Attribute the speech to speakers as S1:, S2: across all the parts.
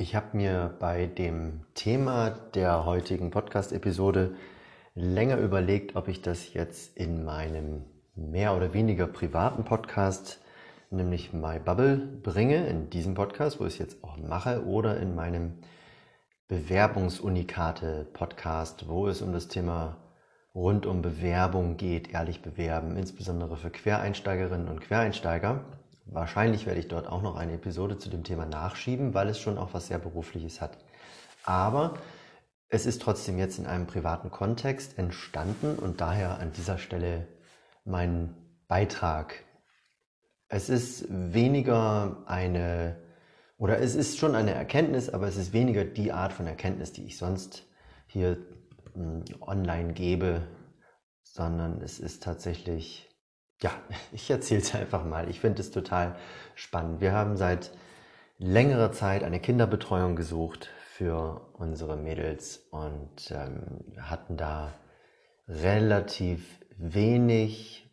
S1: Ich habe mir bei dem Thema der heutigen Podcast-Episode länger überlegt, ob ich das jetzt in meinem mehr oder weniger privaten Podcast, nämlich My Bubble, bringe, in diesem Podcast, wo ich es jetzt auch mache, oder in meinem Bewerbungsunikate-Podcast, wo es um das Thema rund um Bewerbung geht, ehrlich bewerben, insbesondere für Quereinsteigerinnen und Quereinsteiger. Wahrscheinlich werde ich dort auch noch eine Episode zu dem Thema nachschieben, weil es schon auch was sehr Berufliches hat. Aber es ist trotzdem jetzt in einem privaten Kontext entstanden und daher an dieser Stelle mein Beitrag. Es ist weniger eine, oder es ist schon eine Erkenntnis, aber es ist weniger die Art von Erkenntnis, die ich sonst hier hm, online gebe, sondern es ist tatsächlich ja, ich erzähle es einfach mal. Ich finde es total spannend. Wir haben seit längerer Zeit eine Kinderbetreuung gesucht für unsere Mädels und ähm, hatten da relativ wenig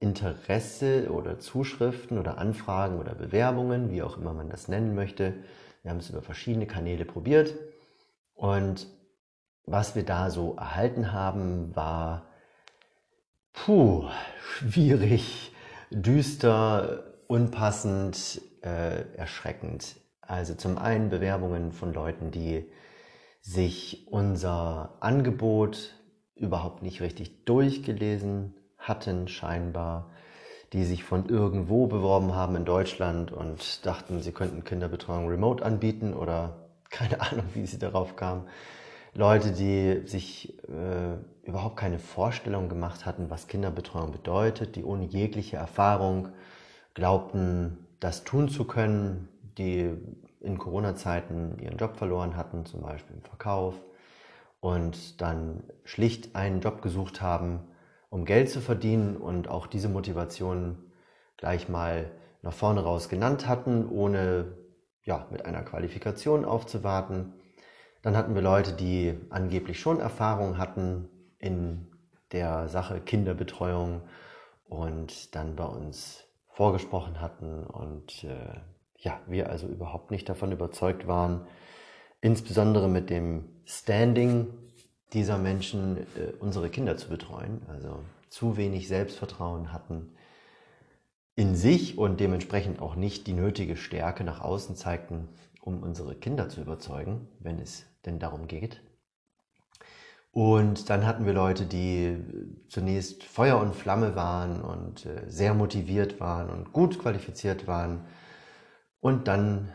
S1: Interesse oder Zuschriften oder Anfragen oder Bewerbungen, wie auch immer man das nennen möchte. Wir haben es über verschiedene Kanäle probiert und was wir da so erhalten haben, war Puh, schwierig, düster, unpassend, äh, erschreckend. Also zum einen Bewerbungen von Leuten, die sich unser Angebot überhaupt nicht richtig durchgelesen hatten, scheinbar, die sich von irgendwo beworben haben in Deutschland und dachten, sie könnten Kinderbetreuung remote anbieten oder keine Ahnung, wie sie darauf kamen. Leute, die sich äh, überhaupt keine Vorstellung gemacht hatten, was Kinderbetreuung bedeutet, die ohne jegliche Erfahrung glaubten, das tun zu können, die in Corona-Zeiten ihren Job verloren hatten, zum Beispiel im Verkauf, und dann schlicht einen Job gesucht haben, um Geld zu verdienen und auch diese Motivation gleich mal nach vorne raus genannt hatten, ohne ja, mit einer Qualifikation aufzuwarten dann hatten wir Leute, die angeblich schon Erfahrung hatten in der Sache Kinderbetreuung und dann bei uns vorgesprochen hatten und äh, ja, wir also überhaupt nicht davon überzeugt waren, insbesondere mit dem Standing dieser Menschen äh, unsere Kinder zu betreuen, also zu wenig Selbstvertrauen hatten in sich und dementsprechend auch nicht die nötige Stärke nach außen zeigten, um unsere Kinder zu überzeugen, wenn es denn darum geht. Und dann hatten wir Leute, die zunächst Feuer und Flamme waren und äh, sehr motiviert waren und gut qualifiziert waren und dann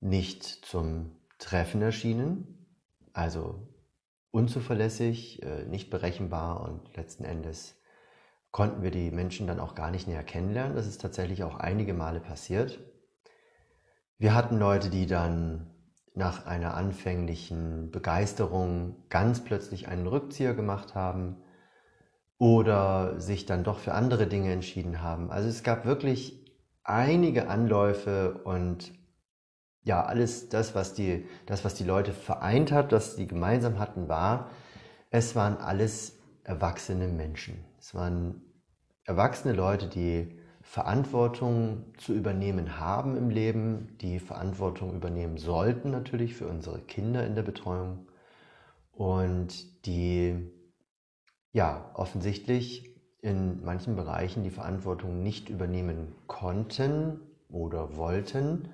S1: nicht zum Treffen erschienen, also unzuverlässig, äh, nicht berechenbar und letzten Endes konnten wir die Menschen dann auch gar nicht näher kennenlernen. Das ist tatsächlich auch einige Male passiert. Wir hatten Leute, die dann nach einer anfänglichen Begeisterung ganz plötzlich einen Rückzieher gemacht haben oder sich dann doch für andere Dinge entschieden haben. Also es gab wirklich einige Anläufe und ja, alles das, was die, das, was die Leute vereint hat, was die gemeinsam hatten, war, es waren alles erwachsene Menschen. Es waren erwachsene Leute, die Verantwortung zu übernehmen haben im Leben, die Verantwortung übernehmen sollten natürlich für unsere Kinder in der Betreuung und die ja offensichtlich in manchen Bereichen die Verantwortung nicht übernehmen konnten oder wollten.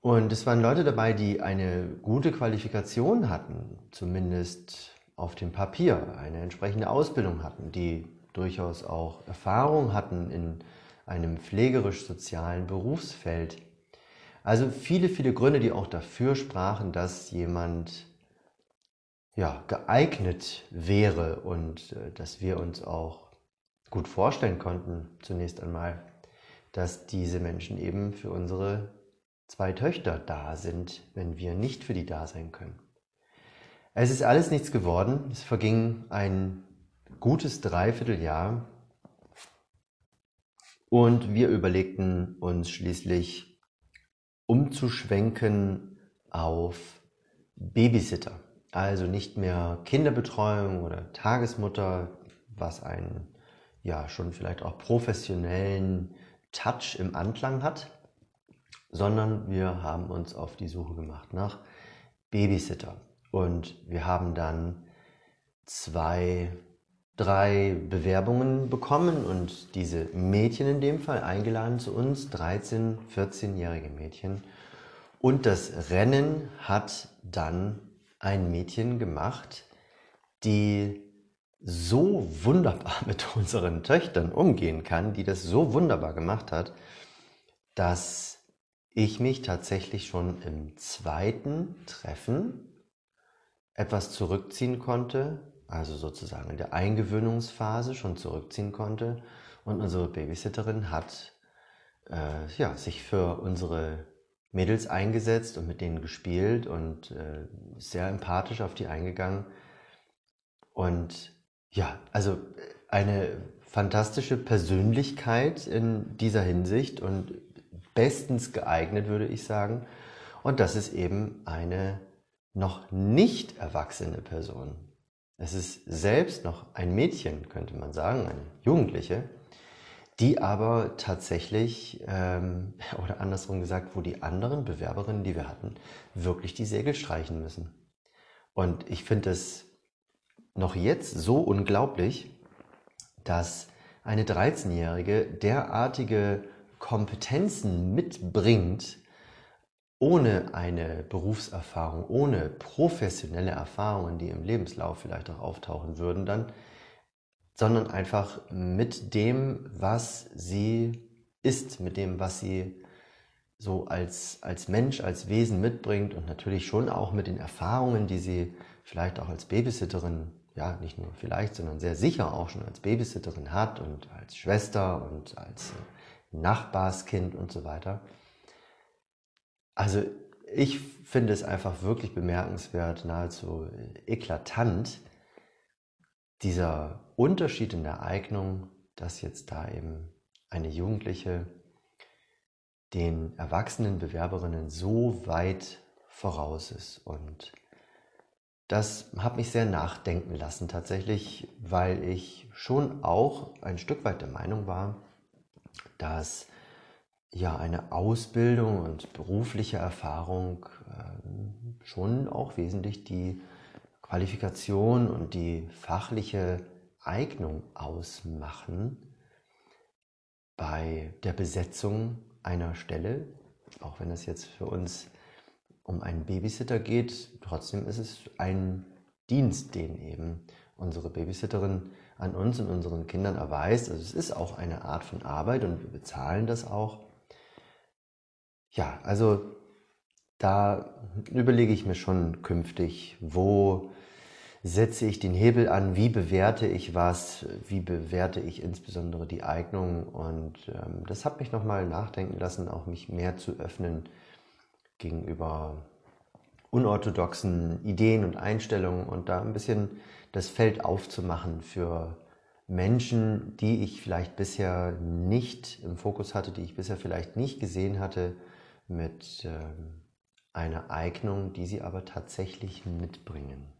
S1: Und es waren Leute dabei, die eine gute Qualifikation hatten, zumindest auf dem Papier, eine entsprechende Ausbildung hatten, die durchaus auch Erfahrung hatten in einem pflegerisch-sozialen Berufsfeld. Also viele, viele Gründe, die auch dafür sprachen, dass jemand ja, geeignet wäre und äh, dass wir uns auch gut vorstellen konnten, zunächst einmal, dass diese Menschen eben für unsere zwei Töchter da sind, wenn wir nicht für die da sein können. Es ist alles nichts geworden. Es verging ein gutes Dreivierteljahr und wir überlegten uns schließlich umzuschwenken auf Babysitter. Also nicht mehr Kinderbetreuung oder Tagesmutter, was einen ja schon vielleicht auch professionellen Touch im Anklang hat. sondern wir haben uns auf die Suche gemacht nach Babysitter. Und wir haben dann zwei, drei Bewerbungen bekommen und diese Mädchen in dem Fall eingeladen zu uns, 13, 14-jährige Mädchen. Und das Rennen hat dann ein Mädchen gemacht, die so wunderbar mit unseren Töchtern umgehen kann, die das so wunderbar gemacht hat, dass ich mich tatsächlich schon im zweiten Treffen etwas zurückziehen konnte, also sozusagen in der Eingewöhnungsphase schon zurückziehen konnte. Und unsere Babysitterin hat äh, ja, sich für unsere Mädels eingesetzt und mit denen gespielt und äh, sehr empathisch auf die eingegangen. Und ja, also eine fantastische Persönlichkeit in dieser Hinsicht und bestens geeignet, würde ich sagen. Und das ist eben eine noch nicht erwachsene Person. Es ist selbst noch ein Mädchen, könnte man sagen, eine Jugendliche, die aber tatsächlich, ähm, oder andersrum gesagt, wo die anderen Bewerberinnen, die wir hatten, wirklich die Segel streichen müssen. Und ich finde es noch jetzt so unglaublich, dass eine 13-Jährige derartige Kompetenzen mitbringt, ohne eine Berufserfahrung, ohne professionelle Erfahrungen, die im Lebenslauf vielleicht auch auftauchen würden, dann, sondern einfach mit dem, was sie ist, mit dem, was sie so als, als Mensch, als Wesen mitbringt und natürlich schon auch mit den Erfahrungen, die sie vielleicht auch als Babysitterin, ja, nicht nur vielleicht, sondern sehr sicher auch schon als Babysitterin hat und als Schwester und als Nachbarskind und so weiter. Also ich finde es einfach wirklich bemerkenswert, nahezu eklatant, dieser Unterschied in der Eignung, dass jetzt da eben eine Jugendliche den erwachsenen Bewerberinnen so weit voraus ist. Und das hat mich sehr nachdenken lassen tatsächlich, weil ich schon auch ein Stück weit der Meinung war, dass ja eine Ausbildung und berufliche Erfahrung äh, schon auch wesentlich die Qualifikation und die fachliche Eignung ausmachen bei der Besetzung einer Stelle, auch wenn es jetzt für uns um einen Babysitter geht, trotzdem ist es ein Dienst, den eben unsere Babysitterin an uns und unseren Kindern erweist. Also es ist auch eine Art von Arbeit und wir bezahlen das auch. Ja, also da überlege ich mir schon künftig, wo setze ich den Hebel an, wie bewerte ich was, wie bewerte ich insbesondere die Eignung. Und ähm, das hat mich nochmal nachdenken lassen, auch mich mehr zu öffnen gegenüber unorthodoxen Ideen und Einstellungen und da ein bisschen das Feld aufzumachen für Menschen, die ich vielleicht bisher nicht im Fokus hatte, die ich bisher vielleicht nicht gesehen hatte, mit ähm, einer Eignung, die sie aber tatsächlich mitbringen.